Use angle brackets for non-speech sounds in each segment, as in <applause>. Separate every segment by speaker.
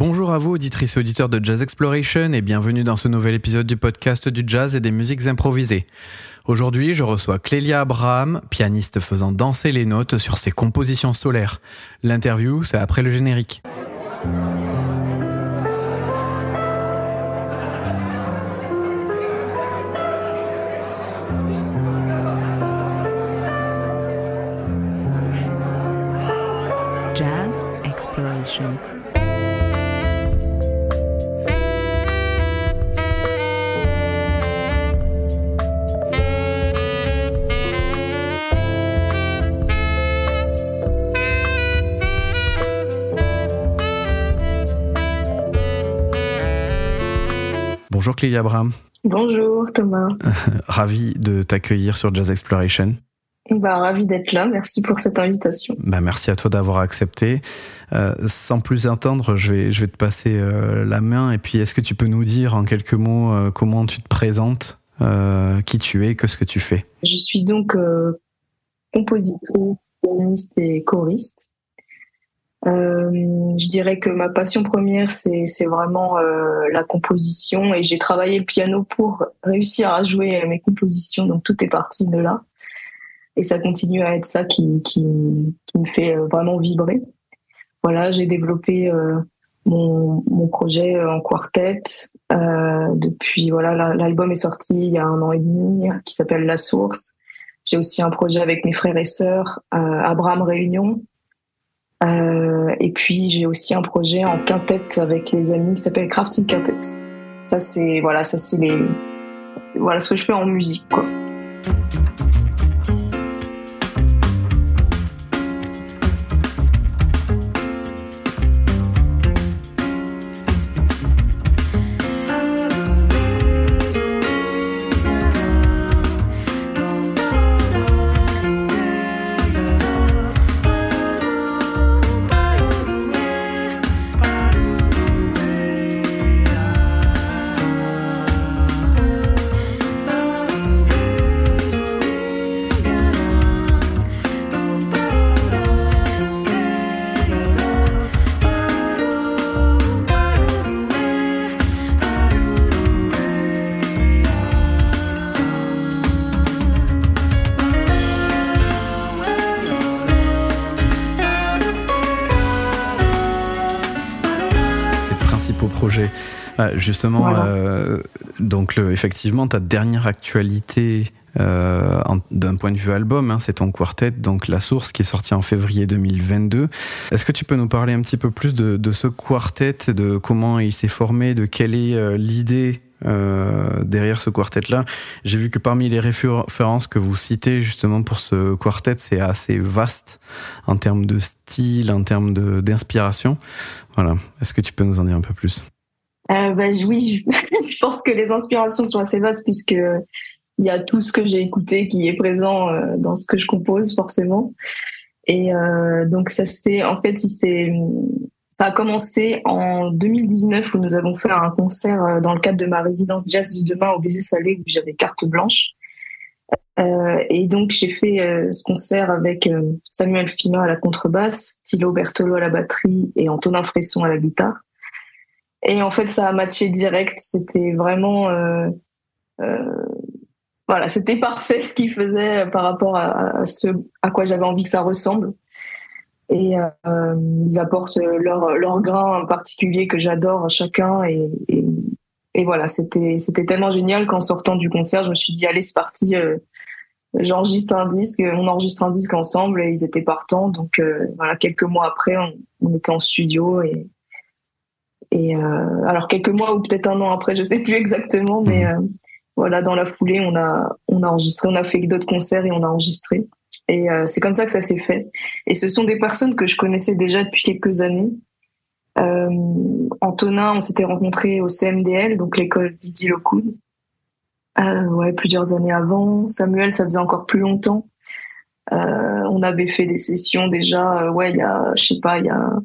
Speaker 1: Bonjour à vous, auditrices et auditeurs de Jazz Exploration, et bienvenue dans ce nouvel épisode du podcast du jazz et des musiques improvisées. Aujourd'hui, je reçois Clélia Abraham, pianiste faisant danser les notes sur ses compositions solaires. L'interview, c'est après le générique. Bonjour Clélia Abraham.
Speaker 2: Bonjour Thomas. <laughs>
Speaker 1: Ravi de t'accueillir sur Jazz Exploration.
Speaker 2: Bah, ravi d'être là. Merci pour cette invitation.
Speaker 1: Bah, merci à toi d'avoir accepté. Euh, sans plus attendre, je vais, je vais te passer euh, la main. Et puis, est-ce que tu peux nous dire en quelques mots euh, comment tu te présentes, qui tu es, que ce que tu fais?
Speaker 2: Je suis donc compositrice, pianiste et choriste. Euh, je dirais que ma passion première, c'est vraiment euh, la composition et j'ai travaillé le piano pour réussir à jouer mes compositions. Donc tout est parti de là. Et ça continue à être ça qui, qui, qui me fait euh, vraiment vibrer. Voilà, j'ai développé mon, mon projet en quartet. Euh, depuis, voilà, la- l'album est sorti il y a un an et demi, qui s'appelle La Source. J'ai aussi un projet avec mes frères et sœurs, euh, Abraham Réunion. Euh, et puis j'ai aussi un projet en quintette avec les amis qui s'appelle Crafting Quintet. Ça c'est voilà, ça c'est les voilà ce que je fais en musique quoi.
Speaker 1: Tes principaux projets Ah, Justement,
Speaker 2: Voilà.
Speaker 1: euh, donc le, effectivement, ta dernière actualité euh, d'un point de vue album, hein, c'est ton quartet, donc La Source, qui est sorti en février 2022. Est-ce que tu peux nous parler un petit peu plus de, de ce quartet, de comment il s'est formé, de quelle est euh, l'idée euh, derrière ce quartet-là J'ai vu que parmi les références que vous citez justement pour ce quartet, c'est assez vaste en termes de style, en termes d'inspiration. Voilà. Est-ce que tu peux nous en dire un peu plus?
Speaker 2: Euh, bah, oui, je, <laughs> je pense que les inspirations sont assez vastes puisque il y a tout ce que j'ai écouté qui est présent euh, dans ce que je compose forcément. Et euh, donc ça c'est en fait il s'est ça a commencé en 2019 où nous avons fait un concert euh, dans le cadre de ma résidence jazz de demain au Baiser Salé où j'avais carte blanche. Euh, et donc j'ai fait euh, ce concert avec Samuel Fina à la contrebasse, Thilo Bertolo à la batterie et Antonin Fresson à la guitare. Et en fait, ça a matché direct. C'était vraiment, voilà, c'était parfait ce qu'ils faisaient par rapport à ce à quoi j'avais envie que ça ressemble. Et euh, ils apportent leur leur grain particulier que j'adore à chacun. Et, et, et voilà, c'était c'était tellement génial qu'en sortant du concert, je me suis dit allez, c'est parti. euh, J'enregistre un disque, on enregistre un disque ensemble et ils étaient partants. Donc euh, voilà, quelques mois après, on, on était en studio et et euh, alors quelques mois ou peut-être un an après, je sais plus exactement, mais euh, voilà, dans la foulée, on a on a enregistré, on a fait d'autres concerts et on a enregistré. Et euh, c'est comme ça que ça s'est fait. Et ce sont des personnes que je connaissais déjà depuis quelques années. Euh, Antonin, on s'était rencontrés au CMDL, donc l'école Didier Lockwood. Euh, ouais, plusieurs années avant. Samuel, ça faisait encore plus longtemps. Euh, on avait fait des sessions déjà, euh, ouais, il y a, je sais pas, il y a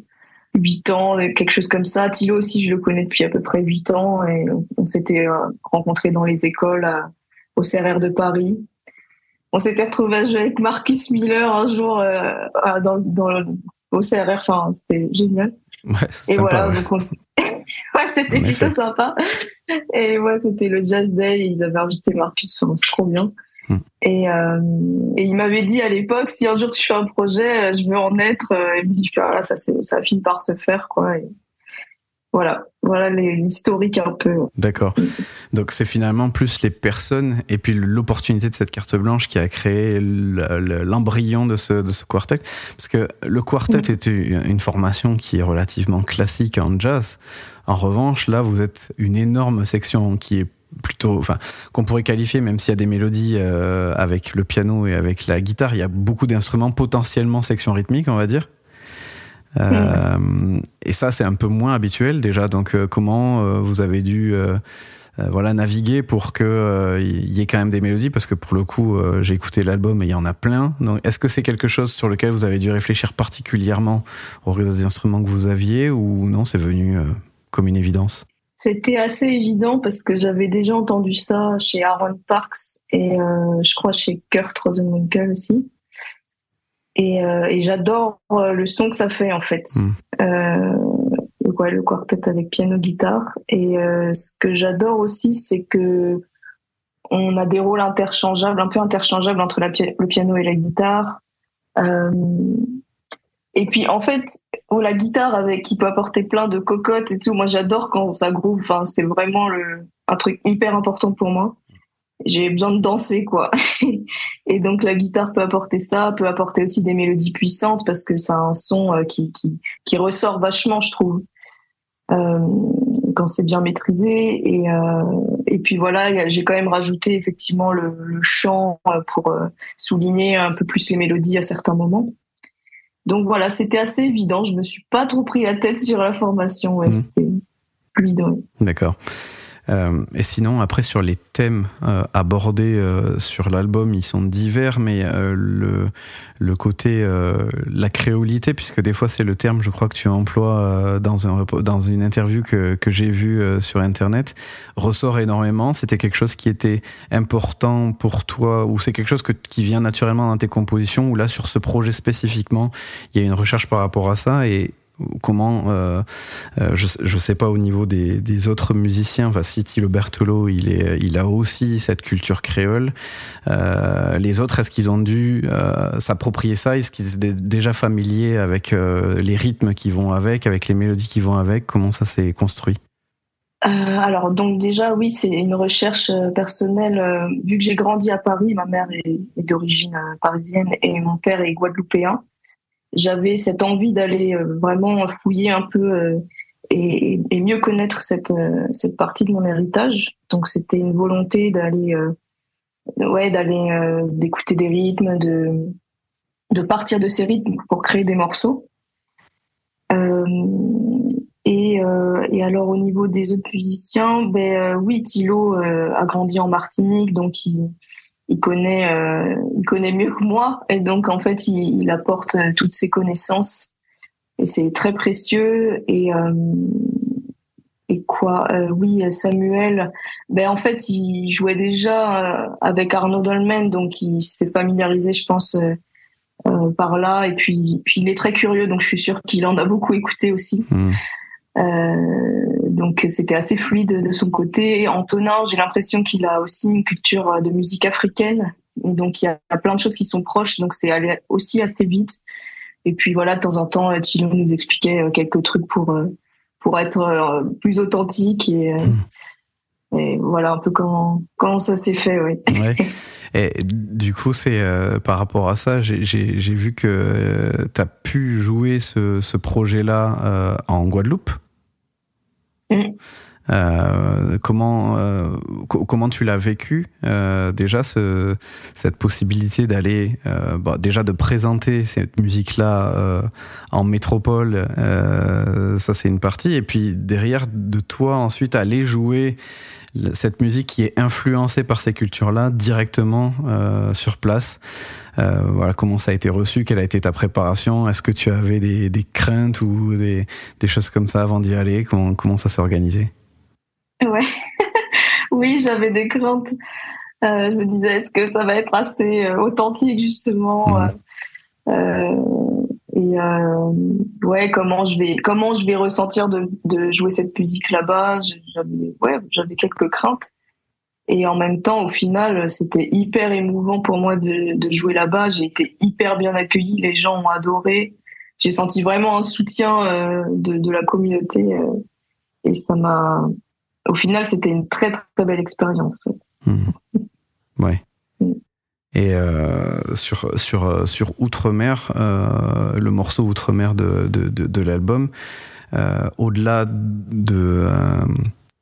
Speaker 2: huit ans, quelque chose comme ça. Thilo aussi, je le connais depuis à peu près huit ans et on, on s'était euh, rencontrés dans les écoles au CRR de Paris. On s'était retrouvé à jouer avec Marcus Miller un jour euh, à- dans, dans le- au CRR. Enfin, c'était génial.
Speaker 1: Ouais,
Speaker 2: Et
Speaker 1: sympa,
Speaker 2: voilà,
Speaker 1: ouais.
Speaker 2: donc on <laughs> ouais, c'était plutôt
Speaker 1: effet.
Speaker 2: sympa. Et ouais, c'était le Jazz Day. Ils avaient invité Marcus. Enfin, c'est trop bien.
Speaker 1: Hmm.
Speaker 2: Et, euh, et il m'avait dit à l'époque, si un jour tu fais un projet, euh, je veux en être. euh, Et me dit, voilà, ça, c'est- ça finit par se faire, quoi. Et voilà, voilà l'historique un peu.
Speaker 1: D'accord. Donc c'est finalement plus les personnes et puis l'opportunité de cette carte blanche qui a créé le- le- l'embryon de ce, de ce quartet. Parce que le quartet
Speaker 2: Mhm.
Speaker 1: est une une formation qui est relativement classique en jazz. En revanche, là, vous êtes une énorme section qui est plutôt, enfin, qu'on pourrait qualifier, même s'il y a des mélodies euh, avec le piano et avec la guitare, il y a beaucoup d'instruments potentiellement section rythmique, on va dire. Euh, Et ça, c'est un peu moins habituel déjà. Donc, euh, comment euh, vous avez dû voilà naviguer pour que euh, y ait quand même des mélodies? Parce que pour le coup, j'ai écouté l'album et il y en a plein. Est-ce que c'est quelque chose sur lequel vous avez dû réfléchir particulièrement au réseau des instruments que vous aviez ou non C'est venu comme une évidence?
Speaker 2: C'était assez évident parce que j'avais déjà entendu ça chez Aaron Parks et je crois chez Kurt Rosenwinkel aussi. Et, euh, et j'adore euh, le son que ça fait en fait.
Speaker 1: Mm.
Speaker 2: Euh, ouais, le quartet avec piano guitare. Et euh, ce que j'adore aussi, c'est que on a des rôles interchangeables, un peu interchangeables entre la le piano et la guitare. Euh, et puis en fait, oh, la guitare avec qui peut apporter plein de cocottes et tout. Moi, j'adore quand ça groove. Enfin, c'est vraiment le, un truc hyper important pour moi. J'ai besoin de danser, quoi. <laughs> et donc la guitare peut apporter ça, peut apporter aussi des mélodies puissantes parce que a un son euh, qui qui qui ressort vachement, je trouve, euh, quand c'est bien maîtrisé. Et euh, et puis voilà, j'ai quand même rajouté effectivement le, le chant pour souligner un peu plus les mélodies à certains moments. Donc voilà, c'était assez évident. Je me suis pas trop pris la tête sur la formation. Ouais,
Speaker 1: Mhm.
Speaker 2: C'était fluide. ouais.
Speaker 1: D'accord. Euh, et sinon, après, sur les thèmes euh, abordés euh, sur l'album, ils sont divers, mais le, le côté, la créolité, puisque des fois c'est le terme, je crois que tu emploies dans, une interview que, j'ai vue sur Internet, ressort énormément. C'était quelque chose qui était important pour toi, ou c'est quelque chose qui vient naturellement dans tes compositions, ou là, sur ce projet spécifiquement, il y a une recherche par rapport à ça, et comment euh, euh, je, je sais pas au niveau des, autres musiciens, enfin Thilo Bertolo, il, a aussi cette culture créole. Euh, les autres, est-ce qu'ils ont dû s'approprier ça? Est-ce qu'ils étaient déjà familiers avec les rythmes qui vont avec, avec les mélodies qui vont avec? Comment ça s'est construit?
Speaker 2: Alors donc déjà oui c'est une recherche personnelle vu que j'ai grandi à Paris ma mère est, d'origine parisienne et mon père est guadeloupéen j'avais cette envie d'aller euh, vraiment fouiller un peu euh, et, et mieux connaître cette euh, cette partie de mon héritage. Donc c'était une volonté d'aller ouais d'aller d'écouter des rythmes de de partir de ces rythmes pour créer des morceaux. Euh, et, euh, et alors au niveau des autres musiciens, ben euh, oui, Thilo a grandi en Martinique, donc il, il connaît, euh, il connaît mieux que moi, et donc en fait il, il apporte euh, toutes ses connaissances, et c'est très précieux. Et euh, et quoi, euh, oui, Samuel, ben en fait il jouait déjà avec Arnaud Dolmen, donc il s'est familiarisé, je pense. par là et puis puis il est très curieux donc je suis sûre qu'il en a beaucoup écouté aussi
Speaker 1: Hmm.
Speaker 2: euh, donc c'était assez fluide de son côté. Antonin, j'ai l'impression qu'il a aussi une culture de musique africaine. Donc il y a plein de choses qui sont proches, donc c'est allé aussi assez vite. Et puis voilà, de temps en temps, Chilo nous expliquait euh, quelques trucs pour euh, pour être euh, plus authentique et, euh, et voilà un peu comment comment ça s'est fait. Oui.
Speaker 1: Ouais. <laughs> Et du coup, c'est euh, par rapport à ça, j'ai- vu que tu as pu jouer ce, ce projet-là euh, en Guadeloupe.
Speaker 2: Mm.
Speaker 1: Euh, comment euh, co- comment tu l'as vécu euh, déjà ce, cette possibilité d'aller euh, bon, déjà de présenter cette musique là euh, en métropole ça c'est une partie. Et puis derrière de toi ensuite aller jouer cette musique qui est influencée par ces cultures là directement sur place. Voilà comment ça a été reçu quelle a été ta préparation est-ce que tu avais des, des craintes ou des, des choses comme ça avant d'y aller comment comment ça s'est organisé
Speaker 2: Ouais. <laughs> oui, j'avais des craintes. Euh, je me disais, est-ce que ça va être assez euh, authentique, justement euh, Et ouais, comment je vais comment je vais ressentir de, de jouer cette musique là-bas? J'avais ouais, j'avais quelques craintes. Et en même temps, au final, c'était hyper émouvant pour moi de, de jouer là-bas. J'ai été hyper bien accueillie, les gens ont adoré. J'ai senti vraiment un soutien euh, de, de, la communauté euh, et ça m'a. Au final, c'était une très très belle expérience.
Speaker 1: Mmh. Ouais. Mmh. Et euh, sur sur sur Outre-mer, euh, le morceau Outre-mer de, de, de, de l'album, euh, au-delà de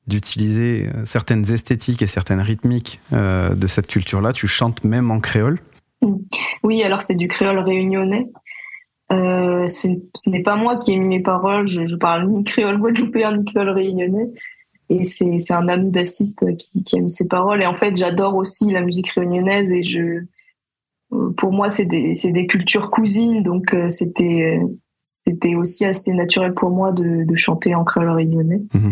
Speaker 1: d'utiliser certaines esthétiques et certaines rythmiques de cette culture-là, tu chantes même en créole?
Speaker 2: Oui, alors c'est du créole réunionnais. Ce n'est pas moi qui ai mis mes paroles. Je, je parle ni créole guadeloupéen ni créole réunionnais. Et c'est un ami bassiste qui, qui a mis ses paroles. Et en fait, j'adore aussi la musique réunionnaise. Et je, pour moi, c'est des, des cultures cousines. Donc, euh, c'était c'était aussi assez naturel pour moi de, de chanter en créole réunionnais. Mmh.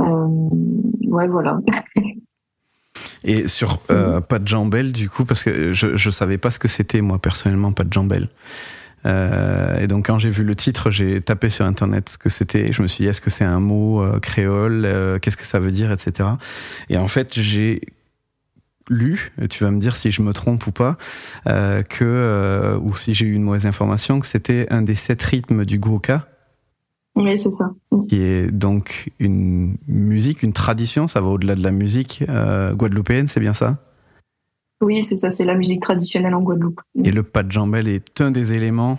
Speaker 2: Euh, ouais, voilà. <laughs>
Speaker 1: Et sur euh, Pas de Jambelle, du coup, parce que je ne savais pas ce que c'était, moi, personnellement, Pas de Jambelle. Euh, et donc quand j'ai vu le titre, j'ai tapé sur internet ce que c'était. Je me suis dit est-ce que c'est un mot euh, créole euh, Qu'est-ce que ça veut dire, etc. Et en fait j'ai lu, tu vas me dire si je me trompe ou pas, que ou si j'ai eu une mauvaise information, que c'était un des sept rythmes du goka.
Speaker 2: Oui, c'est ça.
Speaker 1: Qui est donc une musique, une tradition, ça va au-delà de la musique guadeloupéenne, c'est bien ça?
Speaker 2: Oui, c'est ça, c'est la musique traditionnelle en Guadeloupe.
Speaker 1: Et le pas de jambelle est un des éléments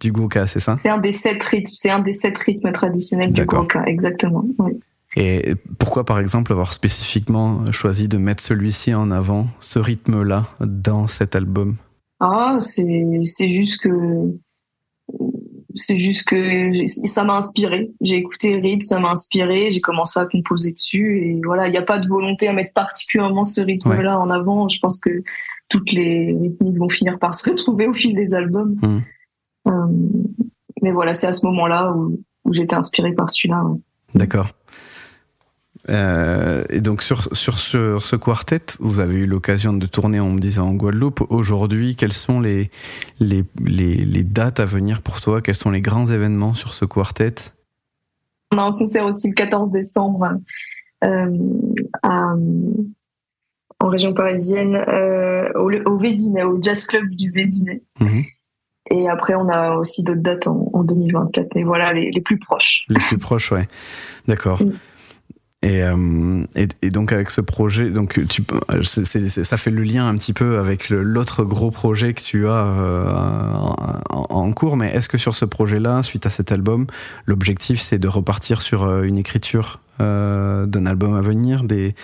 Speaker 1: du goka, c'est ça?
Speaker 2: C'est un des sept rythmes, c'est un des sept rythmes traditionnels du goka, exactement. Oui.
Speaker 1: Et pourquoi, par exemple, avoir spécifiquement choisi de mettre celui-ci en avant, ce rythme-là, dans cet album?
Speaker 2: Ah, c'est juste que c'est juste que ça m'a inspiré. J'ai écouté le rythme, ça m'a inspiré, j'ai commencé à composer dessus et voilà, il n'y a pas de volonté à mettre particulièrement ce rythme-là ouais. en avant. Je pense que toutes les rythmiques vont finir par <laughs> se retrouver au fil des albums. Mmh. Euh, mais voilà, c'est à ce moment-là où, où j'étais inspirée par celui-là. Ouais.
Speaker 1: D'accord. Euh, et donc sur, sur ce, ce, quartet, vous avez eu l'occasion de tourner, on me disait, en Guadeloupe. Aujourd'hui, quelles sont les, les, les, les, dates à venir pour toi? Quels sont les grands événements sur ce quartet?
Speaker 2: On a un concert aussi le 14 décembre euh, à, en région parisienne, euh, au, au Vésinet, au Jazz Club du Vésinet. Mmh. Et après, on a aussi d'autres dates en, en, 2024. Mais voilà, les, les, plus proches.
Speaker 1: Les plus proches, ouais. D'accord. Mmh. Et, euh, et, donc avec ce projet, donc ça fait le lien un petit peu avec l'autre gros projet que tu as euh, en, cours. Mais est-ce que sur ce projet-là, suite à cet album, l'objectif c'est de repartir sur euh, une écriture d'un album à venir, des,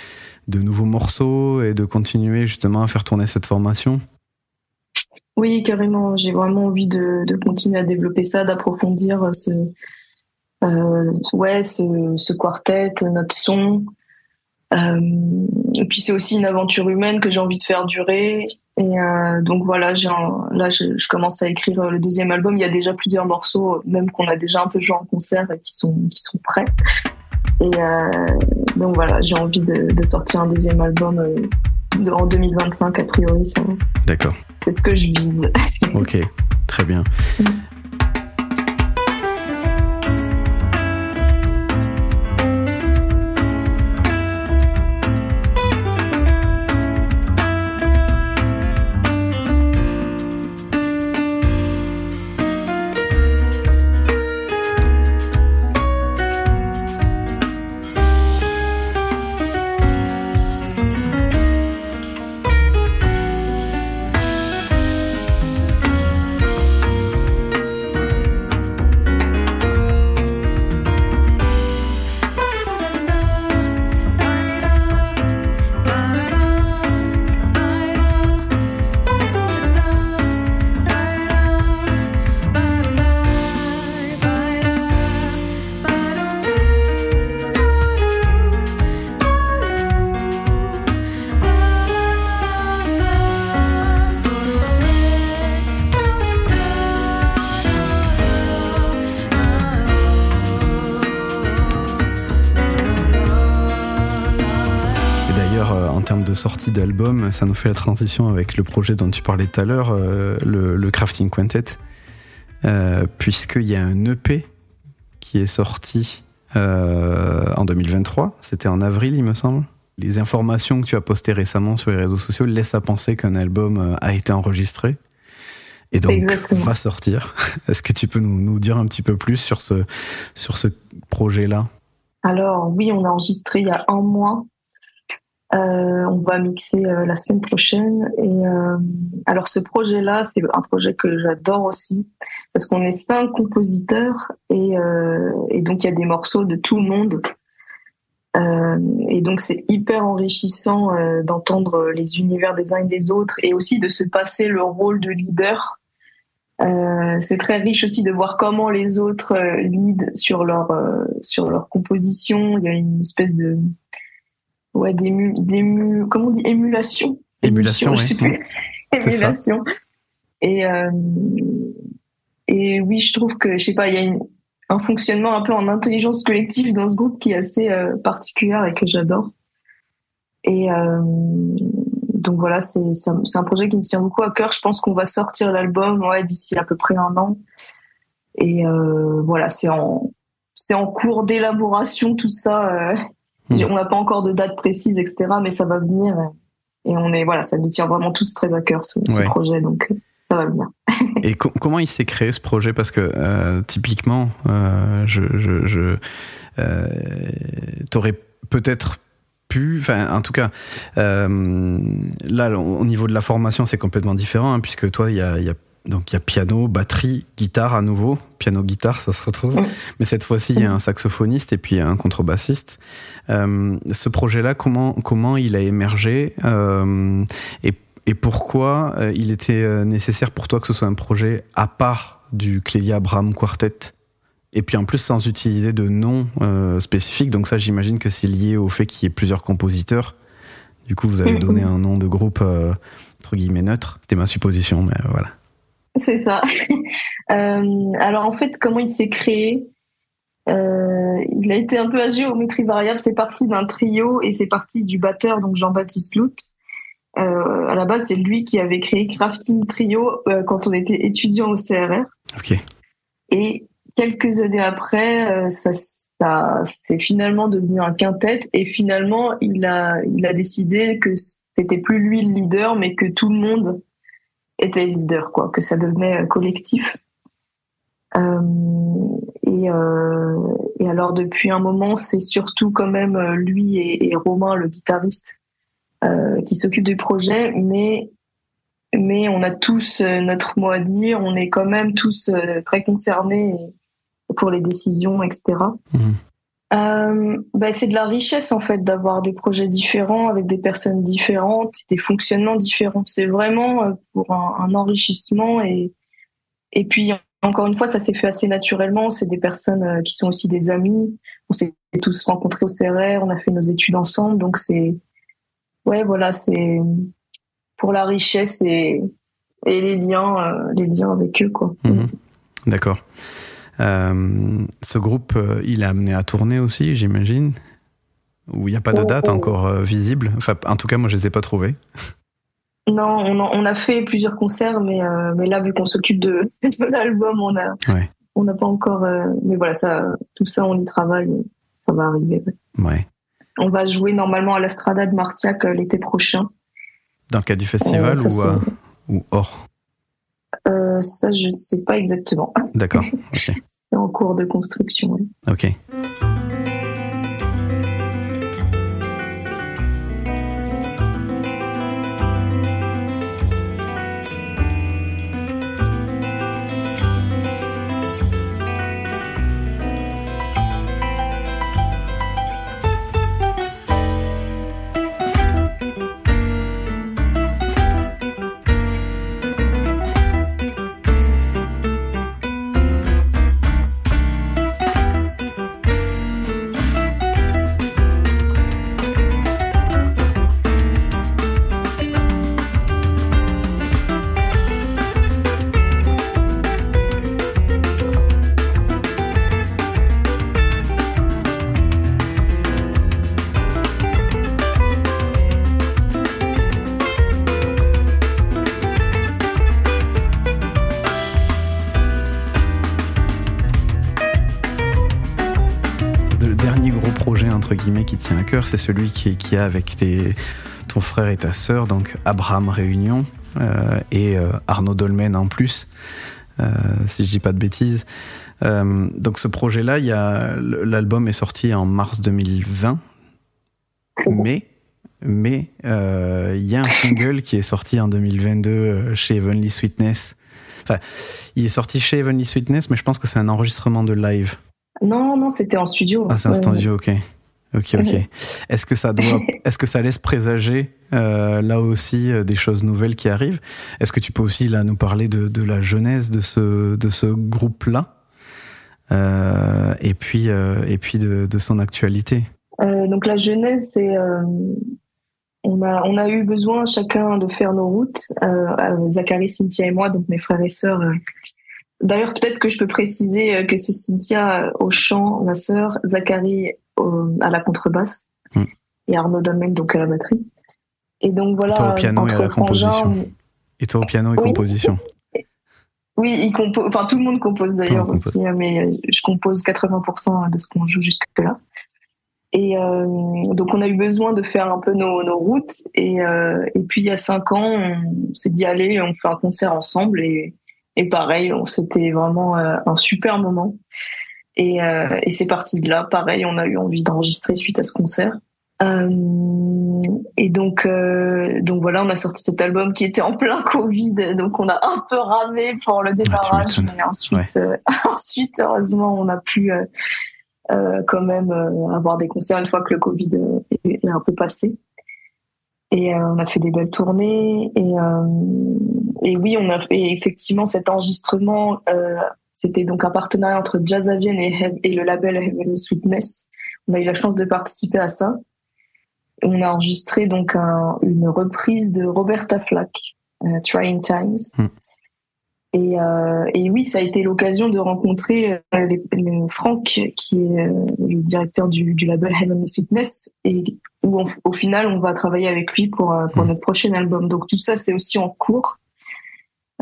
Speaker 1: de nouveaux morceaux et de continuer justement à faire tourner cette formation?
Speaker 2: Oui, carrément. J'ai vraiment envie de, continuer à développer ça, d'approfondir ce ouais, ce, ce, quartet, notre son. Euh, et puis c'est aussi une aventure humaine que j'ai envie de faire durer. Et euh, donc voilà, un, là je, je, commence à écrire le deuxième album. Il y a déjà plusieurs morceaux, même qu'on a déjà un peu joué en concert, qui sont qui sont prêts. Et euh, donc voilà, j'ai envie de, de, sortir un deuxième album euh, en 2025 a priori.
Speaker 1: D'accord.
Speaker 2: C'est ce que je vise.
Speaker 1: ok, très bien. Ça nous fait la transition avec le projet dont tu parlais tout à l'heure, euh, le, le, Crafting Quintet. euh, puisqu'il y a un EP qui est sorti euh, en 2023. C'était en avril, il me semble. Les informations que tu as postées récemment sur les réseaux sociaux laissent à penser qu'un album a été enregistré et donc
Speaker 2: Exactement.
Speaker 1: va sortir. <laughs> Est-ce que tu peux nous, nous dire un petit peu plus sur ce, sur ce projet-là?
Speaker 2: Alors oui, on a enregistré il y a un mois. Euh, on va mixer euh, la semaine prochaine. Et euh, alors ce projet-là, c'est un projet que j'adore aussi parce qu'on est cinq compositeurs et, euh, et donc il y a des morceaux de tout le monde. Et donc c'est hyper enrichissant d'entendre les univers des uns et des autres et aussi de se passer le rôle de leader. C'est très riche aussi de voir comment les autres lead sur leur sur leur composition. Il y a une espèce de ouais d'ému d'ému comment on dit émulation.
Speaker 1: Émulation, <laughs> ça.
Speaker 2: émulation. Et euh, et oui je trouve que je sais pas il y a une, un fonctionnement un peu en intelligence collective dans ce groupe qui est assez euh, particulier et que j'adore. Et euh, donc voilà c'est c'est un, c'est un projet qui me tient beaucoup à cœur. Je pense qu'on va sortir l'album ouais d'ici à peu près un an. Et euh, voilà c'est en c'est en cours d'élaboration tout ça on n'a pas encore de date précise etc mais ça va venir. Et on est voilà ça nous tient vraiment tous très à cœur ce, projet donc euh, ça va venir. <laughs>
Speaker 1: Et co- comment il s'est créé ce projet? Parce que euh, typiquement, euh, je, je, je euh, t'aurais peut-être pu, enfin, en tout cas, euh, là, au au niveau de la formation, c'est complètement différent, hein, puisque toi, il y a, il y a donc il y a piano, batterie, guitare à nouveau, piano, guitare, ça se retrouve. Mais cette fois-ci, il y a un saxophoniste et puis un contrebassiste. Euh, ce projet-là, comment comment il a émergé euh, et et pourquoi euh, il était nécessaire pour toi que ce soit un projet à part du Clélia Abraham Quartet? Et puis en plus sans utiliser de nom euh, spécifique. Donc ça, j'imagine que c'est lié au fait qu'il y ait plusieurs compositeurs. Du coup, vous avez <laughs> donné un nom de groupe entre guillemets neutre. C'était ma supposition, mais voilà.
Speaker 2: C'est ça. <laughs> Euh, alors en fait, comment il s'est créé Euh, Il a été un peu à géométrie variable. C'est parti d'un trio et c'est parti du batteur, donc Jean-Baptiste Lout. Euh, à la base, c'est lui qui avait créé Crafting Trio quand on était étudiant au CRR.
Speaker 1: Ok.
Speaker 2: Et quelques années après, ça, ça c'est finalement devenu un quintet. Et finalement, il a, il a décidé que c'était plus lui le leader, mais que tout le monde était le leader, quoi, que ça devenait euh, collectif. Euh, et, euh, et alors depuis un moment, c'est surtout quand même lui et, Romain, le guitariste, qui s'occupe du projet, mais mais on a tous notre mot à dire, on est quand même tous très concernés pour les décisions, etc. Euh, bah, c'est de la richesse en fait d'avoir des projets différents avec des personnes différentes, des fonctionnements différents. C'est vraiment euh, pour un, enrichissement et et puis encore une fois ça s'est fait assez naturellement. C'est des personnes euh, qui sont aussi des amis. On s'est tous rencontrés au CRR, on a fait nos études ensemble, donc c'est ouais voilà c'est pour la richesse et et les liens les liens avec eux quoi.
Speaker 1: Mhm. D'accord. Euh, ce groupe, euh, il est amené à tourner aussi, j'imagine Où il n'y a pas de
Speaker 2: Oh,
Speaker 1: date
Speaker 2: oh.
Speaker 1: encore euh, visible Enfin, en tout cas, moi, je les ai pas trouvés. <laughs>
Speaker 2: Non, on, a fait plusieurs concerts, mais, euh, mais là, vu qu'on s'occupe de, <laughs> de l'album, on a,
Speaker 1: Ouais.
Speaker 2: on n'a pas encore. euh, mais voilà, ça, tout ça, on y travaille. Ça va arriver.
Speaker 1: Ouais.
Speaker 2: On va jouer normalement à la Strada de Marciac euh, l'été prochain.
Speaker 1: Dans le cadre du festival
Speaker 2: Euh, ça,
Speaker 1: ou,
Speaker 2: c'est-
Speaker 1: ou hors?
Speaker 2: Euh, ça, je ne sais pas exactement.
Speaker 1: D'accord. <laughs>
Speaker 2: C'est en cours de construction. oui.
Speaker 1: Ok. Tient à cœur, c'est celui qui, qui a avec tes, ton frère et ta sœur, donc Abraham Réunion euh, et euh, Arnaud Dolmen en plus, euh, si je dis pas de bêtises. Donc ce projet-là, il l'album est sorti en mars 2020, mais mais il y a un single qui est sorti en 2022 euh, chez Heavenly Sweetness. Enfin, il est sorti chez Heavenly Sweetness, mais je pense que c'est un enregistrement de live.
Speaker 2: Non, non, c'était en studio.
Speaker 1: Ah, c'est un studio, ok. Ok, ok. <laughs> Est-ce que ça doit, <laughs> est-ce que ça laisse présager euh, là aussi euh, des choses nouvelles qui arrivent? Est-ce que tu peux aussi là nous parler de, de la genèse de ce de ce groupe-là? Euh, et puis et puis de, de son actualité
Speaker 2: donc la genèse, c'est on a on a eu besoin chacun de faire nos routes. Zachary, Cynthia et moi, donc mes frères et sœurs. D'ailleurs, peut-être que je peux préciser que c'est Cynthia au chant, ma sœur, Zachary au- à la contrebasse
Speaker 1: Hmm.
Speaker 2: et Arnaud Dolmen donc à la batterie. Et donc voilà.
Speaker 1: Toi au piano et à la composition.
Speaker 2: on-
Speaker 1: Et toi au piano et
Speaker 2: Oui.
Speaker 1: composition.
Speaker 2: Oui, il compose. Enfin, tout le monde compose d'ailleurs aussi, hein, mais euh, je compose 80% de ce qu'on joue jusque-là. Et euh, donc, on a eu besoin de faire un peu nos, nos routes. Et, euh, et puis, il y a cinq ans, on s'est dit allez, on fait un concert ensemble. Et, et pareil, c'était vraiment un super moment. Et, euh, et c'est parti de là. Pareil, on a eu envie d'enregistrer suite à ce concert. Euh, et donc, euh, donc voilà, on a sorti cet album qui était en plein Covid, donc on a un peu ramé pour le démarrage,
Speaker 1: m'étonnes.
Speaker 2: mais ensuite, euh, <laughs> ensuite heureusement, on a pu euh, euh, quand même euh, avoir des concerts une fois que le Covid est, un peu passé. Et euh, on a fait des belles tournées. Et, euh, et oui, on a fait effectivement cet enregistrement. C'était donc un partenariat entre Jazz à Vienne et, le label Heavenly Sweetness. On a eu la chance de participer à ça. On a enregistré donc un- une reprise de Roberta Flack, euh, Trying Times.
Speaker 1: Hmm.
Speaker 2: Et, euh, et oui, ça a été l'occasion de rencontrer euh, les, les- Franck, qui est euh, le directeur du, du label Heavenly Sweetness, et où on- au final, on va travailler avec lui pour, pour
Speaker 1: Hmm.
Speaker 2: notre prochain album. Donc tout ça, c'est aussi en cours.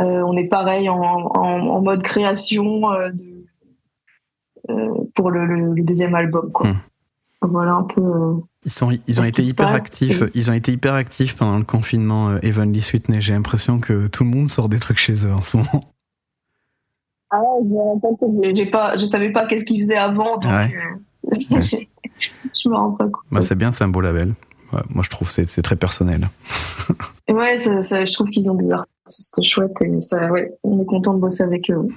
Speaker 2: Euh, on est pareil en, en, en mode création euh, de, euh, pour le, le, le deuxième album. Quoi.
Speaker 1: Hmm.
Speaker 2: Voilà un peu. euh,
Speaker 1: Ils sont, ils ont été hyper actifs.
Speaker 2: et-
Speaker 1: Ils ont été hyper actifs pendant le confinement. euh, Heavenly Sweetness. J'ai l'impression que tout le monde sort des trucs chez eux en ce moment.
Speaker 2: Ah ouais, j'ai pas, je savais pas qu'est-ce qu'ils faisaient avant, donc
Speaker 1: Ouais.
Speaker 2: euh, <laughs> je me rends pas compte.
Speaker 1: Bah, c'est bien, c'est un beau label. Ouais, moi, je trouve que c'est c'est très personnel.
Speaker 2: ouais, ça, ça- je trouve qu'ils ont des artistes chouettes et ça, ouais, on est content de bosser avec eux.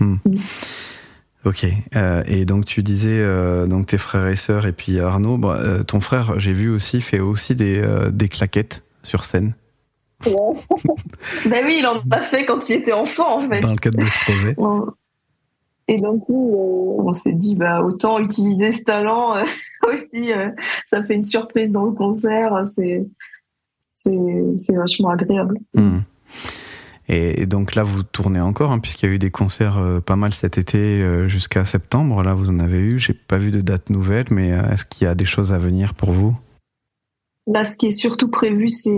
Speaker 1: Ok. Euh, et donc tu disais euh, donc tes frères et sœurs et puis Arnaud. bah, euh, ton frère, j'ai vu aussi fait aussi des euh, des claquettes sur scène <laughs>
Speaker 2: Ben oui, il en a fait quand il était enfant, en fait.
Speaker 1: dans le cadre de ce projet.
Speaker 2: On- Et donc, on s'est dit, bah, autant utiliser ce talent euh, <laughs> aussi. euh, ça fait une surprise dans le concert. C'est, c'est, c'est vachement agréable.
Speaker 1: Hmm. Et, donc là, vous tournez encore, hein, puisqu'il y a eu des concerts euh, pas mal cet été euh, jusqu'à septembre. Là, vous en avez eu. J'ai pas vu de date nouvelle, mais euh, est-ce qu'il y a des choses à venir pour vous?
Speaker 2: Là, ce qui est surtout prévu, c'est,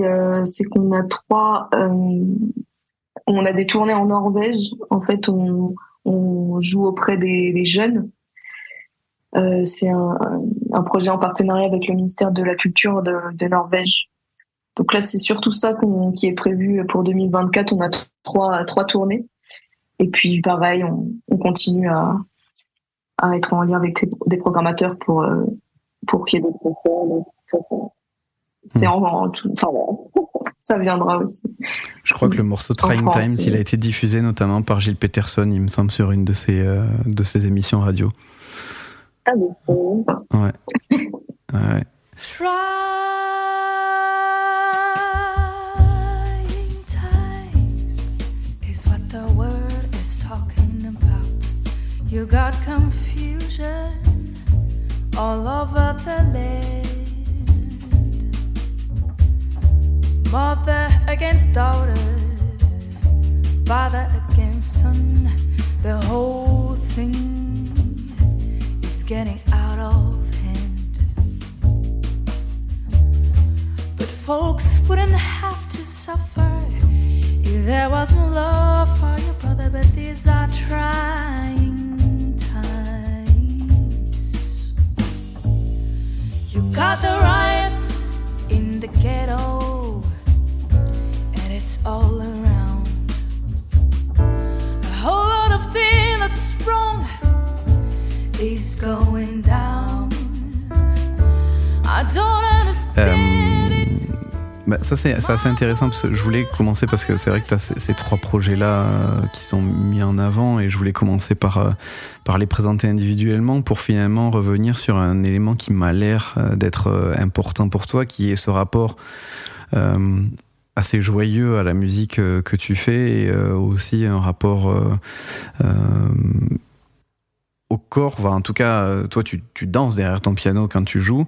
Speaker 2: qu'on a trois. on a des tournées en Norvège. En fait, on, joue auprès des, jeunes. C'est un, projet en partenariat avec le ministère de la Culture de Norvège. Donc là, c'est surtout ça qu'on- qui est prévu pour 2024. On a trois, trois tournées. Et puis, pareil, on, on continue à, à être en lien avec des, des programmateurs pour, euh, pour qu'il y ait des concerts. ça- C'est en, en tout, enfin, <laughs> ça viendra aussi.
Speaker 1: Je crois que le morceau Trying Times, il a été diffusé notamment par Gilles Peterson, il me semble, sur une de ses, euh, de ses émissions radio.
Speaker 2: Ah,
Speaker 1: Ouais. Ouais.
Speaker 3: All over the land. Mother against daughter, father against son. The whole thing is getting out of hand. But folks wouldn't have to suffer if there was no love for your brother. But these are trying got the riots in the ghetto, and it's all around. A whole lot of things that's wrong is going down. I don't um, understand it.
Speaker 1: Bah, ça c'est assez intéressant parce que je voulais commencer parce que c'est vrai que tu as ces, trois projets-là euh, qui sont mis en avant et je voulais commencer par, euh, par les présenter individuellement pour finalement revenir sur un élément qui m'a l'air euh, d'être important pour toi qui est ce rapport assez joyeux à la musique que tu fais et aussi un rapport au corps. Enfin, en tout cas, toi tu, tu danses derrière ton piano quand tu joues.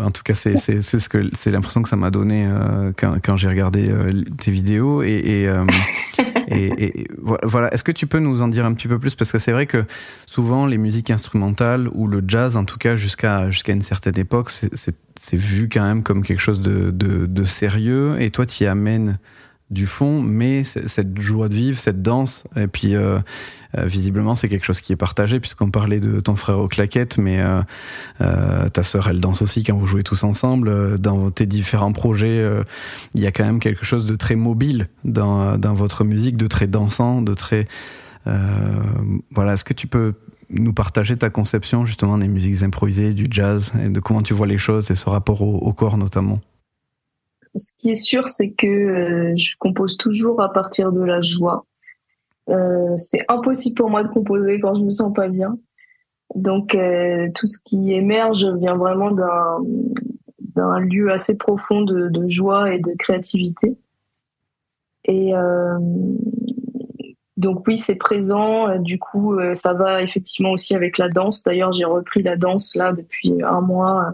Speaker 1: En tout cas, c'est ce que c'est l'impression que ça m'a donné euh, quand, quand j'ai regardé euh, tes vidéos. Et et, euh, <laughs> et, et voilà. Est-ce que tu peux nous en dire un petit peu plus? Parce que c'est vrai que souvent les musiques instrumentales ou le jazz, en tout cas jusqu'à jusqu'à une certaine époque, c'est vu quand même comme quelque chose de de, de sérieux. Et toi tu y amènes du fond, mais cette joie de vivre, cette danse, et puis euh, euh, visiblement c'est quelque chose qui est partagé puisqu'on parlait de ton frère aux claquettes, mais euh, ta sœur elle danse aussi quand vous jouez tous ensemble. Dans tes différents projets, il y a quand même quelque chose de très mobile dans, dans votre musique, de très dansant, de très voilà. Est-ce que tu peux nous partager ta conception justement des musiques improvisées, du jazz, et de comment tu vois les choses et ce rapport au corps notamment?
Speaker 2: Ce qui est sûr, c'est que euh, je compose toujours à partir de la joie. Euh, c'est impossible pour moi de composer quand je me sens pas bien. Donc euh, tout ce qui émerge vient vraiment d'un d'un lieu assez profond de, de joie et de créativité. Et euh, donc oui, c'est présent. Du coup, euh, ça va effectivement aussi avec la danse. D'ailleurs, j'ai repris la danse là depuis un mois.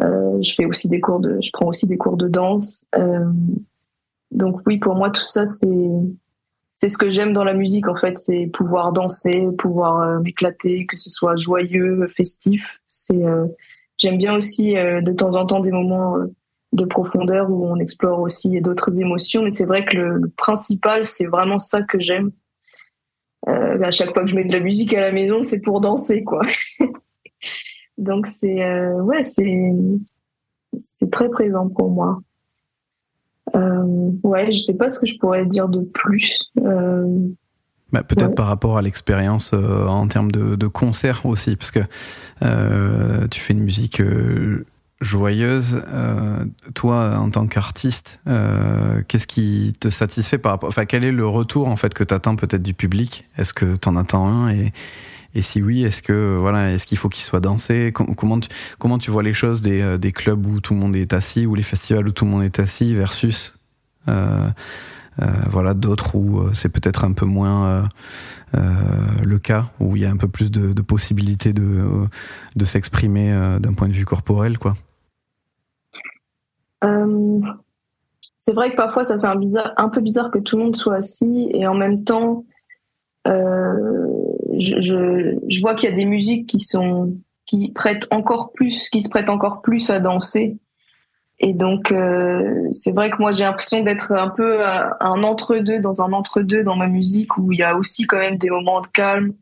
Speaker 2: Euh, je fais aussi des cours de, je prends aussi des cours de danse. Euh, donc oui, pour moi, tout ça, c'est c'est ce que j'aime dans la musique en fait, c'est pouvoir danser, pouvoir euh, m'éclater, que ce soit joyeux, festif. C'est euh, j'aime bien aussi euh, de temps en temps des moments de profondeur où on explore aussi d'autres émotions, mais c'est vrai que le, le principal, c'est vraiment ça que j'aime. À chaque fois que je mets de la musique à la maison, c'est pour danser quoi. <laughs> Donc c'est euh, ouais, c'est c'est très présent pour moi. Euh, ouais, je sais pas ce que je pourrais dire de plus. Euh,
Speaker 1: Bah, Peut-être
Speaker 2: Ouais.
Speaker 1: par rapport à l'expérience euh, en termes de, de concert aussi, parce que tu fais une musique joyeuse. Euh, toi, en tant qu'artiste, euh, qu'est-ce qui te satisfait par rapport Enfin, quel est le retour en fait que tu attends peut-être du public? Est-ce que tu en attends un et, et si oui, est-ce que voilà, est-ce qu'il faut qu'il soit dansé? Com- Comment tu, comment tu vois les choses des, euh, des clubs où tout le monde est assis ou les festivals où tout le monde est assis versus euh, euh, voilà d'autres où c'est peut-être un peu moins le cas où il y a un peu plus de, de possibilités de, de s'exprimer d'un point de vue corporel quoi?
Speaker 2: C'est vrai que parfois ça fait un, bizarre, un peu bizarre que tout le monde soit assis et en même temps, je, je, je vois qu'il y a des musiques qui sont qui prêtent encore plus, qui se prêtent encore plus à danser. Et donc euh, c'est vrai que moi j'ai l'impression d'être un peu à- un entre-deux dans un entre-deux dans ma musique où il y a aussi quand même des moments de calme.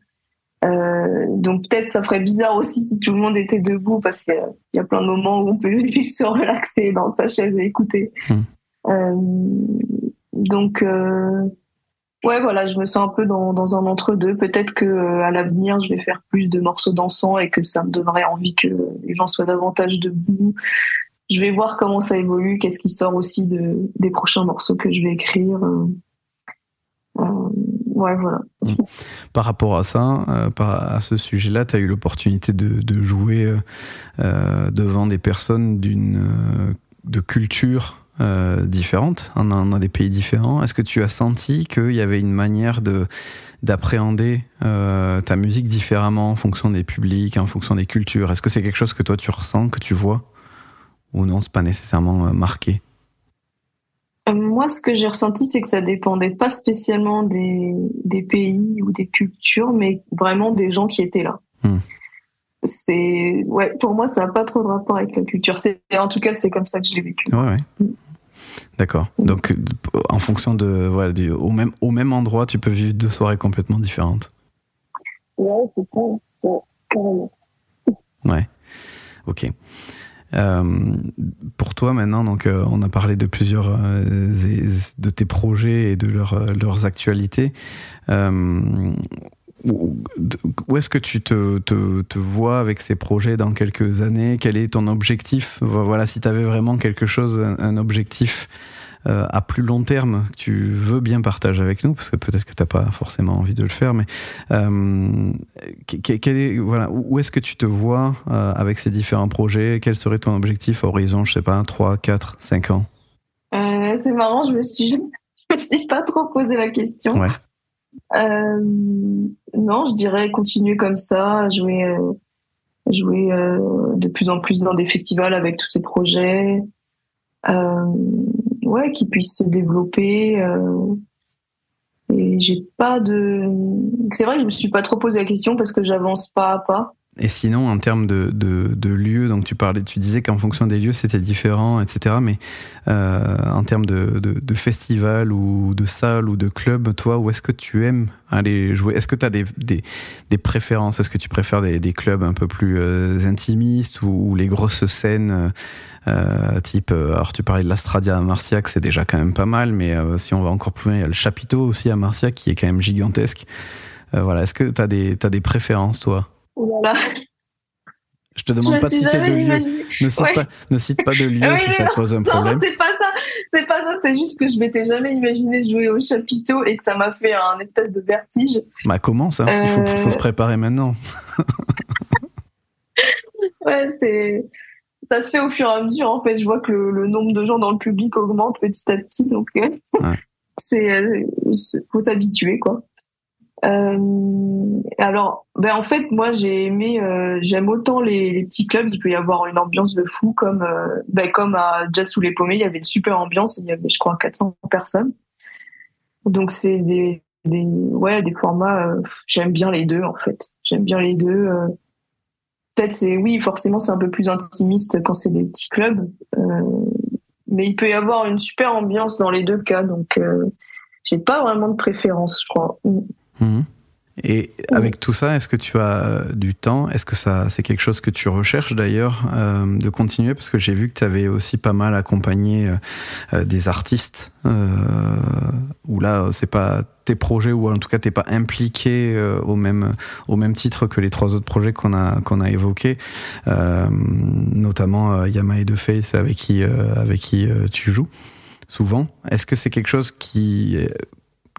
Speaker 2: Euh, donc peut-être ça ferait bizarre aussi si tout le monde était debout parce qu'il y a- il y a plein de moments où on peut <laughs> juste se relaxer dans sa chaise et écouter.
Speaker 1: Hmm.
Speaker 2: Euh, donc euh, ouais voilà, je me sens un peu dans, dans un entre-deux. Peut-être que euh, à l'avenir je vais faire plus de morceaux dansants et que ça me donnerait envie que les gens soient davantage debout. Je vais voir comment ça évolue, qu'est-ce qui sort aussi de, des prochains morceaux que je vais écrire. Euh, euh, ouais voilà. <laughs>
Speaker 1: Par rapport à ça, euh, à ce sujet-là, tu as eu l'opportunité de, de jouer devant des personnes d'une de culture euh, différente, en, en- dans des pays différents. Est-ce que tu as senti qu'il y avait une manière de d'appréhender euh, ta musique différemment en fonction des publics, en fonction des cultures? Est-ce que c'est quelque chose que toi tu ressens, que tu vois? Ou non, c'est pas nécessairement euh, marqué?
Speaker 2: Euh, Moi, ce que j'ai ressenti, c'est que ça dépendait pas spécialement des, des pays ou des cultures, mais vraiment des gens qui étaient là.
Speaker 1: Hmm.
Speaker 2: C'est ouais, pour moi, ça n'a pas trop de rapport avec la culture. C'est en tout cas, c'est comme ça que je l'ai vécu.
Speaker 1: Ouais, ouais. D'accord. Donc, euh, en fonction de, voilà, du, au même, au même endroit, tu peux vivre deux soirées complètement différentes.
Speaker 2: Ouais, c'est ça. Ouais, carrément.
Speaker 1: Ouais. Ok. Euh, pour toi maintenant, donc euh, on a parlé de plusieurs euh, de tes projets et de leur, leurs actualités. Où, est-ce que tu te, te, te, vois avec ces projets dans quelques années? Quel est ton objectif? Voilà, si tu avais vraiment quelque chose, un, un objectif euh, à plus long terme que tu veux bien partager avec nous, parce que peut-être que tu n'as pas forcément envie de le faire, mais euh, quel est, voilà, où est-ce que tu te vois euh, avec ces différents projets? Quel serait ton objectif à horizon, je sais pas, 3, 4, 5 ans?
Speaker 2: C'est marrant, je me suis, <laughs> je me suis pas trop posé la question.
Speaker 1: Ouais.
Speaker 2: Euh, non, je dirais continuer comme ça, jouer, euh, jouer euh, de plus en plus dans des festivals avec tous ces projets. Ouais, qui puisse se développer. Et j'ai pas de. C'est vrai que je me suis pas trop posé la question parce que j'avance pas à pas.
Speaker 1: Et sinon, en termes de, de, lieux, donc tu parlais, tu disais qu'en fonction des lieux c'était différent, etc. Mais euh, en termes de, de, de festival ou de salle ou de club, toi, où est-ce que tu aimes aller jouer? Est-ce que tu as des, des, préférences? Est-ce que tu préfères des, clubs un peu plus euh, intimistes ou, les grosses scènes euh, type, alors tu parlais de l'Astradia à Marciac, c'est déjà quand même pas mal, mais si on va encore plus loin, il y a le chapiteau aussi à Marciac qui est quand même gigantesque. voilà, est-ce que tu as as des préférences, toi?
Speaker 2: Oh là là.
Speaker 1: Je te demande
Speaker 2: Je
Speaker 1: pas de citer de lieu. Ne cite,
Speaker 2: Ouais.
Speaker 1: pas, ne cite pas de <laughs> lieu
Speaker 2: Oui,
Speaker 1: si ça te pose un
Speaker 2: Non,
Speaker 1: problème.
Speaker 2: c'est pas ça. C'est pas ça. C'est juste que je m'étais jamais imaginé jouer au chapiteau et que ça m'a fait un espèce de vertige.
Speaker 1: Bah comment ça Il faut, faut se préparer maintenant. <laughs>
Speaker 2: Ouais, c'est. Ça se fait au fur et à mesure. En fait, je vois que le, le nombre de gens dans le public augmente petit à petit, donc euh,
Speaker 1: Ouais. <laughs>
Speaker 2: c'est euh, c'est- faut s'habituer quoi. Euh, alors, ben en fait, moi j'ai aimé, euh, j'aime autant les, les petits clubs. Il peut y avoir une ambiance de fou, comme euh, ben, comme à Jazz sous les paumés, il y avait une super ambiance. Il y avait, je crois, 400 personnes. Donc c'est des, des ouais des formats. euh, j'aime bien les deux en fait. J'aime bien les deux. euh, Peut-être c'est oui, forcément c'est un peu plus intimiste quand c'est des petits clubs, mais il peut y avoir une super ambiance dans les deux cas. Donc j'ai pas vraiment de préférence, je crois.
Speaker 1: Mhm. Et avec tout ça, est-ce que tu as euh, du temps? Est-ce que ça, c'est quelque chose que tu recherches d'ailleurs euh, de continuer? Parce que j'ai vu que tu avais aussi pas mal accompagné euh, des artistes. Euh, où là, c'est pas tes projets ou en tout cas t'es pas impliqué au même au même titre que les trois autres projets qu'on a qu'on a évoqués, notamment Yama et The Face avec qui avec qui tu joues souvent. Est-ce que c'est quelque chose qui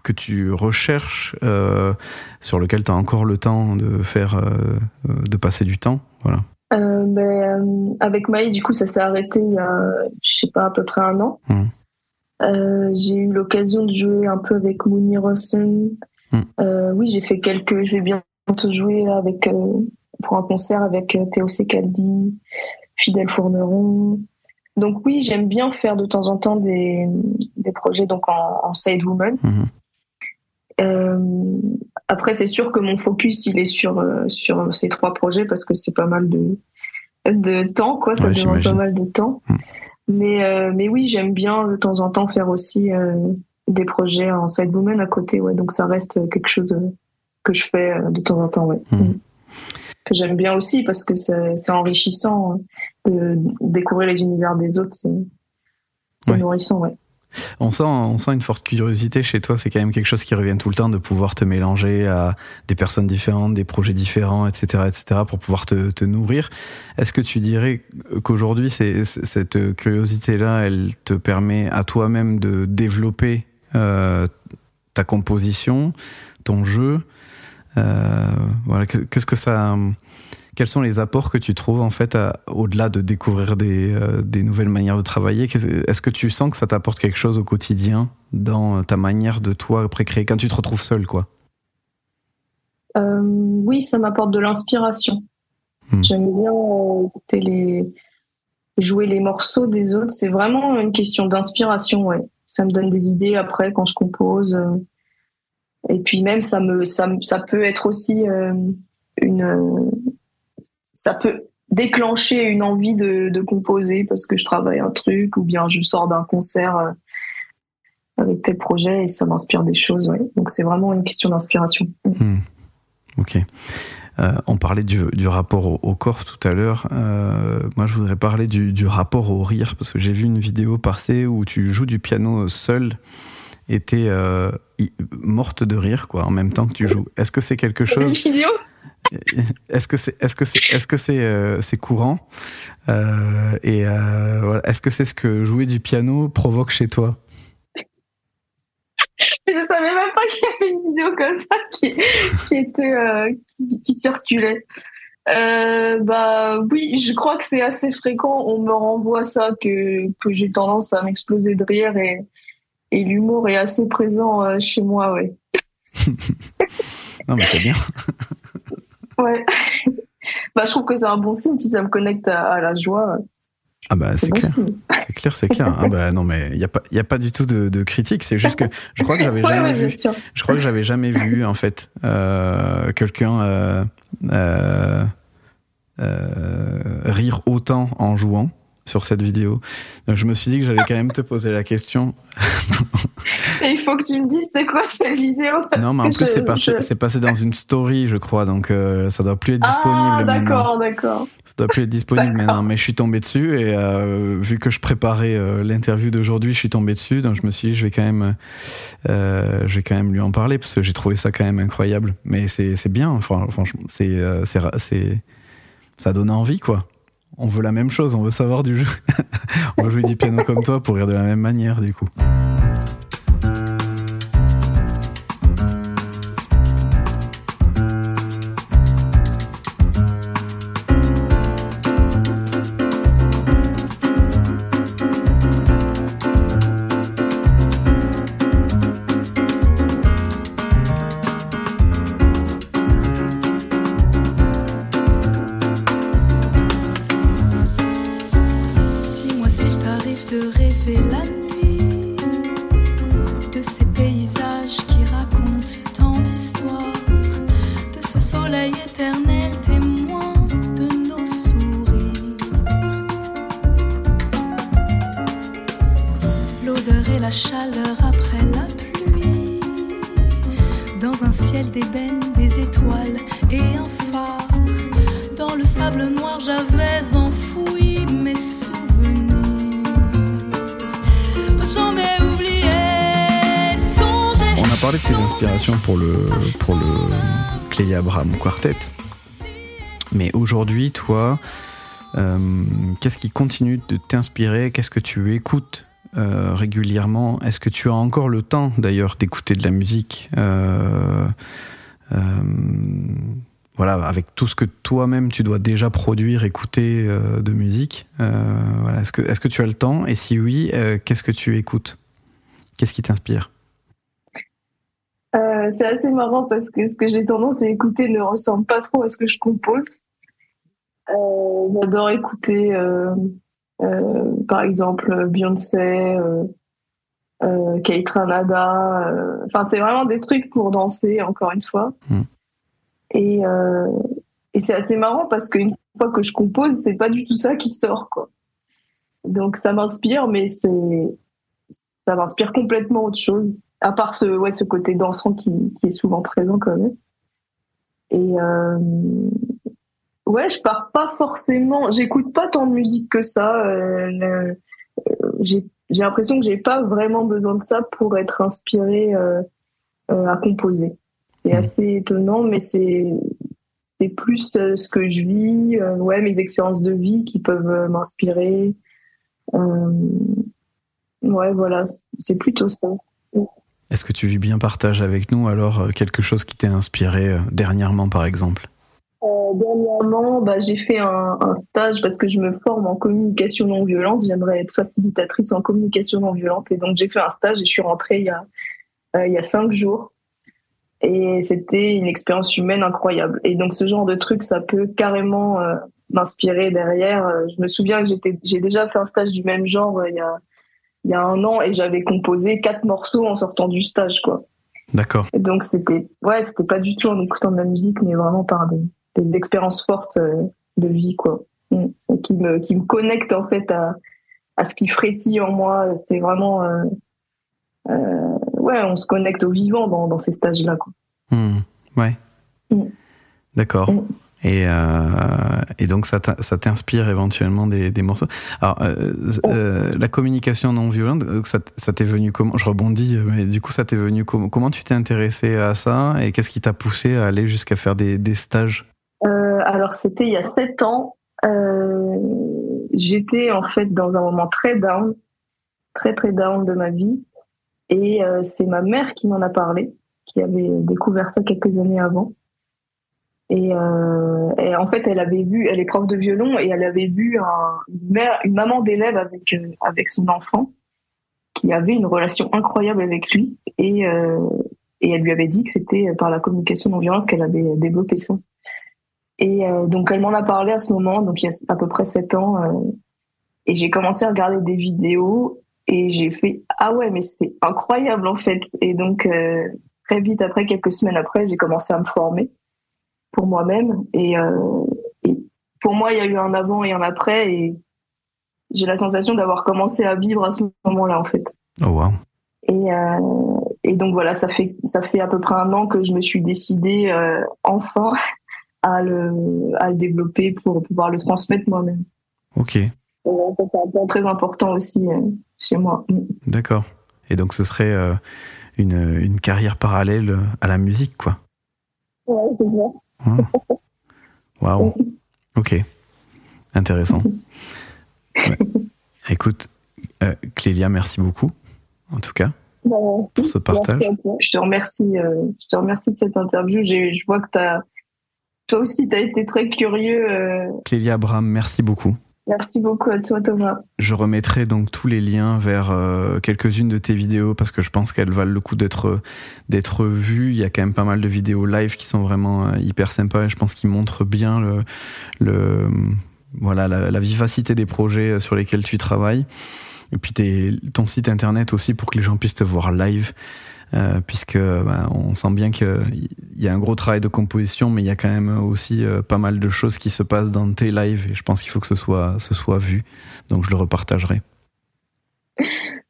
Speaker 1: que tu recherches, euh, sur lequel tu as encore le temps de faire, euh, de passer du temps, voilà.
Speaker 2: Euh, ben, avec Maï, du coup, ça s'est arrêté il y a, je sais pas, à peu près un an. Euh, j'ai eu l'occasion de jouer un peu avec Mooney Rossen.
Speaker 1: Mhm.
Speaker 2: Euh, oui, j'ai fait quelques. Je vais bientôt jouer avec pour un concert avec Théo Secaldi, Fidèle Fourneron. Donc oui, j'aime bien faire de temps en temps des, des projets donc en, en side woman.
Speaker 1: Mhm.
Speaker 2: Euh, après, c'est sûr que mon focus il est sur euh, sur ces trois projets parce que c'est pas mal de de temps, quoi. Ça
Speaker 1: Ouais,
Speaker 2: demande pas mal de temps.
Speaker 1: Mm.
Speaker 2: Mais euh, mais oui, j'aime bien de temps en temps faire aussi euh, des projets en side woman à côté, ouais. Donc ça reste quelque chose que je fais de temps en temps, ouais.
Speaker 1: Mm.
Speaker 2: Mm. Que j'aime bien aussi parce que c'est enrichissant euh, de découvrir les univers des autres. C'est c'est
Speaker 1: Ouais.
Speaker 2: nourrissant, ouais.
Speaker 1: On sent, on sent une forte curiosité chez toi. C'est quand même quelque chose qui revient tout le temps de pouvoir te mélanger à des personnes différentes, des projets différents, etc., etc., pour pouvoir te, te nourrir. Est-ce que tu dirais qu'aujourd'hui, cette curiosité-là, elle te permet à toi-même de développer euh, ta composition, ton jeu euh, Voilà, que- qu'est-ce que ça quels sont les apports que tu trouves en fait au-delà de découvrir des, euh, des nouvelles manières de travailler Est-ce que tu sens que ça t'apporte quelque chose au quotidien dans ta manière de toi précréer quand tu te retrouves seul quoi?
Speaker 2: Euh, oui, ça m'apporte de l'inspiration.
Speaker 1: Hmm.
Speaker 2: J'aime bien euh, écouter les jouer les morceaux des autres. C'est vraiment une question d'inspiration, ouais. Ça me donne des idées après quand je compose. Et puis même ça me ça, ça peut être aussi euh, une ça peut déclencher une envie de, de composer parce que je travaille un truc ou bien je sors d'un concert euh, avec tel projet et ça m'inspire des choses, ouais. Donc c'est vraiment une question d'inspiration.
Speaker 1: Hmm. Ok. Euh, on parlait du, du rapport au, au corps tout à l'heure. Euh, moi, je voudrais parler du, du rapport au rire parce que j'ai vu une vidéo passer où tu joues du piano seul et t'es euh, morte de rire quoi en même temps que tu joues. Est-ce que c'est quelque
Speaker 2: Une
Speaker 1: chose
Speaker 2: vidéo?
Speaker 1: Est-ce que c'est est-ce que c'est est-ce que c'est euh, c'est courant? Euh, Et euh, voilà. Est-ce que c'est ce que jouer du piano provoque chez toi?
Speaker 2: Je savais même pas qu'il y avait une vidéo comme ça qui, qui était qui, qui circulait. Bah oui, je crois que c'est assez fréquent. On me renvoie ça que que j'ai tendance à m'exploser de rire et et l'humour est assez présent chez moi, ouais. <laughs>
Speaker 1: Non, mais c'est bien. <laughs>
Speaker 2: Ouais. <laughs> bah je trouve que c'est un bon signe si ça me connecte à, à la joie.
Speaker 1: Ah bah
Speaker 2: C'est
Speaker 1: clair. C'est clair, c'est clair. Ah bah non, mais il y a pas, il y a pas du tout de, de critique. C'est juste que je crois que j'avais <laughs>
Speaker 2: Ouais,
Speaker 1: jamais
Speaker 2: ouais,
Speaker 1: vu. Je crois que j'avais jamais vu en fait euh, quelqu'un euh, euh, rire autant en jouant sur cette vidéo. Donc je me suis dit que j'allais quand même te poser la question. <laughs>
Speaker 2: Il faut que tu me dises c'est quoi cette vidéo.
Speaker 1: Non, mais en plus
Speaker 2: je-
Speaker 1: c'est passé, dans une story, je crois. Donc euh, ça doit plus être
Speaker 2: Ah
Speaker 1: disponible maintenant.
Speaker 2: d'accord, d'accord.
Speaker 1: Ça doit plus être disponible maintenant, mais je suis tombé dessus et euh, vu que je préparais euh, l'interview d'aujourd'hui, je suis tombé dessus, donc je me suis dit je vais quand même, euh, je vais quand même lui en parler parce que j'ai trouvé ça quand même incroyable. Mais c'est bien, franchement, c'est c'est ra- c'est ça donne envie quoi. On veut la même chose, on veut savoir du jeu, <laughs> on veut jouer du piano comme toi pour rire de la même manière du coup. Clay Abraham Quartet. Mais aujourd'hui, toi, euh, qu'est-ce qui continue de t'inspirer? Qu'est-ce que tu écoutes euh, régulièrement? Est-ce que tu as encore le temps, d'ailleurs, d'écouter de la musique Euh, Voilà, avec tout ce que toi-même tu dois déjà produire, écouter de musique. voilà. Est-ce que est-ce que tu as le temps? Et si oui, qu'est-ce que tu écoutes? Qu'est-ce qui t'inspire?
Speaker 2: Euh, c'est assez marrant parce que ce que j'ai tendance à écouter ne ressemble pas trop à ce que je compose. Euh, J'adore écouter, euh, par exemple, Beyoncé, euh, Kate Ranada. Enfin, c'est vraiment des trucs pour danser, encore une fois.
Speaker 1: Mm.
Speaker 2: Et, et c'est assez marrant parce qu'une fois que je compose, c'est pas du tout ça qui sort, quoi. Donc ça m'inspire, mais c'est ça m'inspire complètement autre chose à part ce, ouais, ce côté dansant qui, qui est souvent présent quand même. Et euh, ouais, je pars pas forcément, j'écoute pas tant de musique que ça. euh, euh, j'ai l'impression que j'ai pas vraiment besoin de ça pour être inspirée euh, à composer. C'est
Speaker 1: Mhm.
Speaker 2: assez étonnant, mais c'est c'est plus ce que je vis, ouais, mes expériences de vie qui peuvent m'inspirer. Ouais, voilà, c'est plutôt ça.
Speaker 1: Est-ce que tu vis bien partage avec nous alors euh, quelque chose qui t'est inspiré euh, dernièrement par exemple?
Speaker 2: Euh, dernièrement, bah, j'ai fait un, stage parce que je me forme en communication non violente. J'aimerais être facilitatrice en communication non violente. Et donc, j'ai fait un stage et je suis rentrée il y a, il y a cinq jours. Et c'était une expérience humaine incroyable. Et donc, ce genre de truc, ça peut carrément m'inspirer derrière. Je me souviens que j'ai déjà fait un stage du même genre il y a, il y a un an et j'avais composé quatre morceaux en sortant du stage, quoi.
Speaker 1: D'accord.
Speaker 2: Et donc c'était ouais, c'était pas du tout en écoutant de la musique, mais vraiment par des, des expériences fortes euh, de vie quoi, Mm. Et qui me qui me connectent en fait à à ce qui frétille en moi. C'est vraiment euh, euh, ouais, on se connecte au vivant dans dans ces stages là quoi.
Speaker 1: Hmm, Ouais.
Speaker 2: Mm.
Speaker 1: D'accord.
Speaker 2: Mm.
Speaker 1: Et, euh, et donc ça t'in- ça t'inspire éventuellement des, des morceaux. Alors euh, euh, la communication non violente, ça, ça t'est venu comment? Je rebondis, mais du coup ça t'est venu comment Comment tu t'es intéressé à ça et qu'est-ce qui t'a poussé à aller jusqu'à faire des, des stages?
Speaker 2: Euh, alors c'était il y a sept ans. Euh, J'étais en fait dans un moment très down, très très down de ma vie, et euh, c'est ma mère qui m'en a parlé, qui avait découvert ça quelques années avant. Et, euh, en fait, elle avait vu, elle est prof de violon et elle avait vu un- une, mère, une maman d'élève avec euh, avec son enfant qui avait une relation incroyable avec lui et euh, et elle lui avait dit que c'était par la communication non violente qu'elle avait développé ça. Et euh, donc elle m'en a parlé à ce moment, donc il y a à peu près sept ans, euh, et j'ai commencé à regarder des vidéos et j'ai fait ah ouais mais c'est incroyable en fait. Et donc très vite après, quelques semaines après, j'ai commencé à me former pour moi-même et, euh, et pour moi il y a eu un avant et un après et j'ai la sensation d'avoir commencé à vivre à ce moment-là en fait.
Speaker 1: Oh wow.
Speaker 2: Et, euh, et donc voilà, ça fait ça fait à peu près un an que je me suis décidée euh, enfin <laughs> à le à le développer pour pouvoir le transmettre moi-même.
Speaker 1: Ok,
Speaker 2: ça c'est un point très important aussi chez moi. Mm.
Speaker 1: d'accord. Et donc ce serait une, une carrière parallèle à la musique, quoi.
Speaker 2: Ouais, c'est.
Speaker 1: Waouh. Ok. Intéressant. Ouais. Écoute, euh, Clélia, merci beaucoup, en tout cas, pour ce partage.
Speaker 2: Je te remercie, euh, je te remercie de cette interview. J'ai, je vois que t'as, toi aussi, tu as été très curieux. euh,
Speaker 1: Clélia Abraham, merci beaucoup.
Speaker 2: Merci beaucoup à toi, Thomas.
Speaker 1: Je remettrai donc tous les liens vers euh, quelques-unes de tes vidéos parce que je pense qu'elles valent le coup d'être vues. Il y a quand même pas mal de vidéos live qui sont vraiment euh, hyper sympas et je pense qu'ils montrent bien le, voilà la, vivacité des projets sur lesquels tu travailles. Et puis ton site internet aussi pour que les gens puissent te voir live. Euh, puisque ben, on sent bien qu'il y a un gros travail de composition, mais il y a quand même aussi euh, pas mal de choses qui se passent dans tes lives, et je pense qu'il faut que ce soit, ce soit vu, donc je le repartagerai.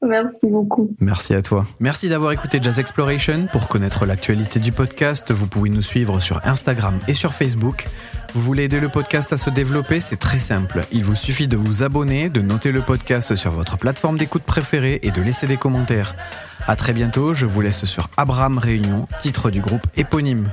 Speaker 2: Merci beaucoup.
Speaker 1: Merci à toi. Merci d'avoir écouté Jazz Exploration. Pour connaître l'actualité du podcast, vous pouvez nous suivre sur Instagram et sur Facebook. Vous voulez aider le podcast à se développer? C'est très simple. Il vous suffit de vous abonner, de noter le podcast sur votre plateforme d'écoute préférée et de laisser des commentaires. À très bientôt, je vous laisse sur Abraham Réunion, titre du groupe éponyme.